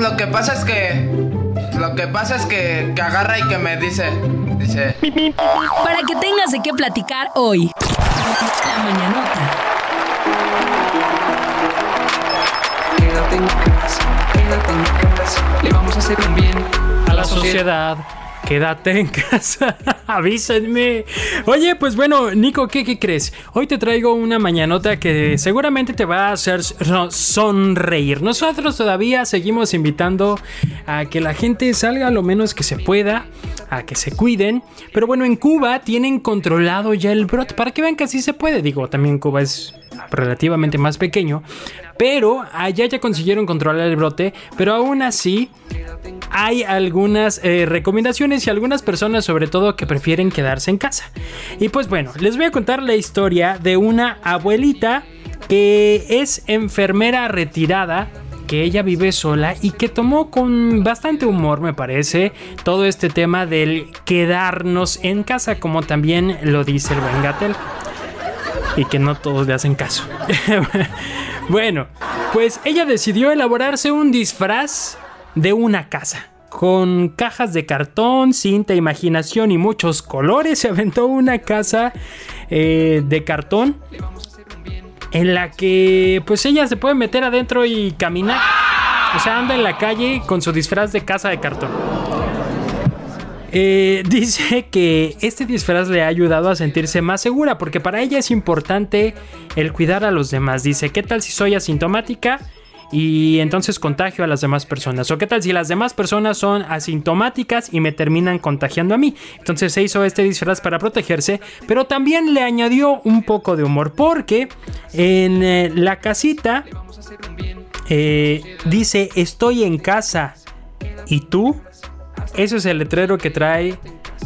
lo que pasa es que. Lo que pasa es que, que agarra y que me dice. Dice. Para que tengas de qué platicar hoy. La mañanota. Quédate en casa, quédate en casa. Le vamos a hacer un bien a la sociedad. Quédate en casa, avísenme. Oye, pues bueno, Nico, ¿qué, ¿qué, crees? Hoy te traigo una mañanota que seguramente te va a hacer sonreír. Nosotros todavía seguimos invitando a que la gente salga lo menos que se pueda, a que se cuiden. Pero bueno, en Cuba tienen controlado ya el brote. Para que vean que así se puede. Digo, también Cuba es relativamente más pequeño. Pero allá ya consiguieron controlar el brote. Pero aún así hay algunas eh, recomendaciones y algunas personas sobre todo que prefieren quedarse en casa. Y pues bueno, les voy a contar la historia de una abuelita que es enfermera retirada que ella vive sola y que tomó con bastante humor, me parece, todo este tema del quedarnos en casa, como también lo dice el buen Gatel. Y que no todos le hacen caso. bueno, pues ella decidió elaborarse un disfraz de una casa. Con cajas de cartón, cinta, imaginación y muchos colores, se aventó una casa eh, de cartón en la que pues ella se puede meter adentro y caminar. O sea, anda en la calle con su disfraz de casa de cartón. Eh, dice que este disfraz le ha ayudado a sentirse más segura porque para ella es importante el cuidar a los demás. Dice, ¿qué tal si soy asintomática? Y entonces contagio a las demás personas. ¿O qué tal si las demás personas son asintomáticas y me terminan contagiando a mí? Entonces se hizo este disfraz para protegerse, pero también le añadió un poco de humor porque en eh, la casita eh, dice estoy en casa y tú. Eso es el letrero que trae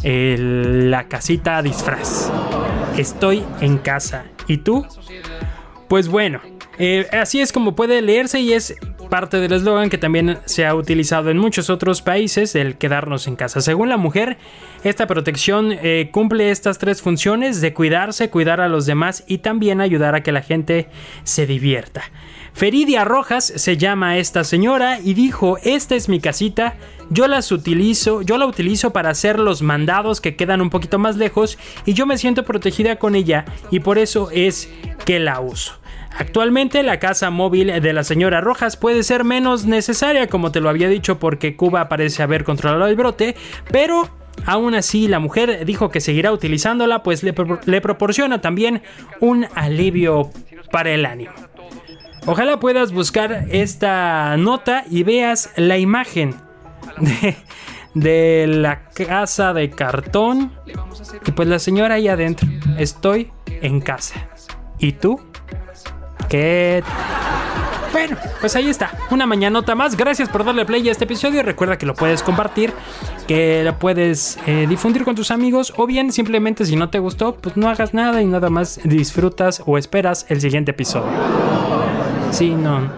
la casita disfraz. Estoy en casa. ¿Y tú? Pues bueno, eh, así es como puede leerse y es parte del eslogan que también se ha utilizado en muchos otros países, el quedarnos en casa. Según la mujer, esta protección eh, cumple estas tres funciones de cuidarse, cuidar a los demás y también ayudar a que la gente se divierta. Feridia Rojas se llama esta señora y dijo, esta es mi casita, yo las utilizo, yo la utilizo para hacer los mandados que quedan un poquito más lejos y yo me siento protegida con ella y por eso es que la uso. Actualmente la casa móvil de la señora Rojas puede ser menos necesaria, como te lo había dicho, porque Cuba parece haber controlado el brote, pero aún así la mujer dijo que seguirá utilizándola, pues le, proporciona también un alivio para el ánimo. Ojalá puedas buscar esta nota y veas la imagen de, la casa de cartón. Y pues la señora ahí adentro. Estoy en casa. ¿Y tú? Bueno, pues ahí está, una mañanota más. Gracias por darle play a este episodio. Recuerda que lo puedes compartir, que lo puedes eh, difundir con tus amigos, o bien simplemente si no te gustó, pues no hagas nada y nada más disfrutas o esperas el siguiente episodio. Sí, no,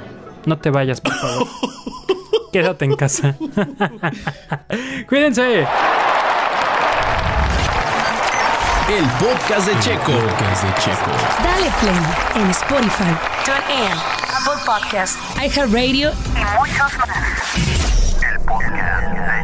no te vayas, por favor. Quédate en casa. Cuídense. El podcast de Checo. podcast de Checo. Dale play en Spotify, TuneIn, Apple Podcast, iHeartRadio y muchos más. El podcast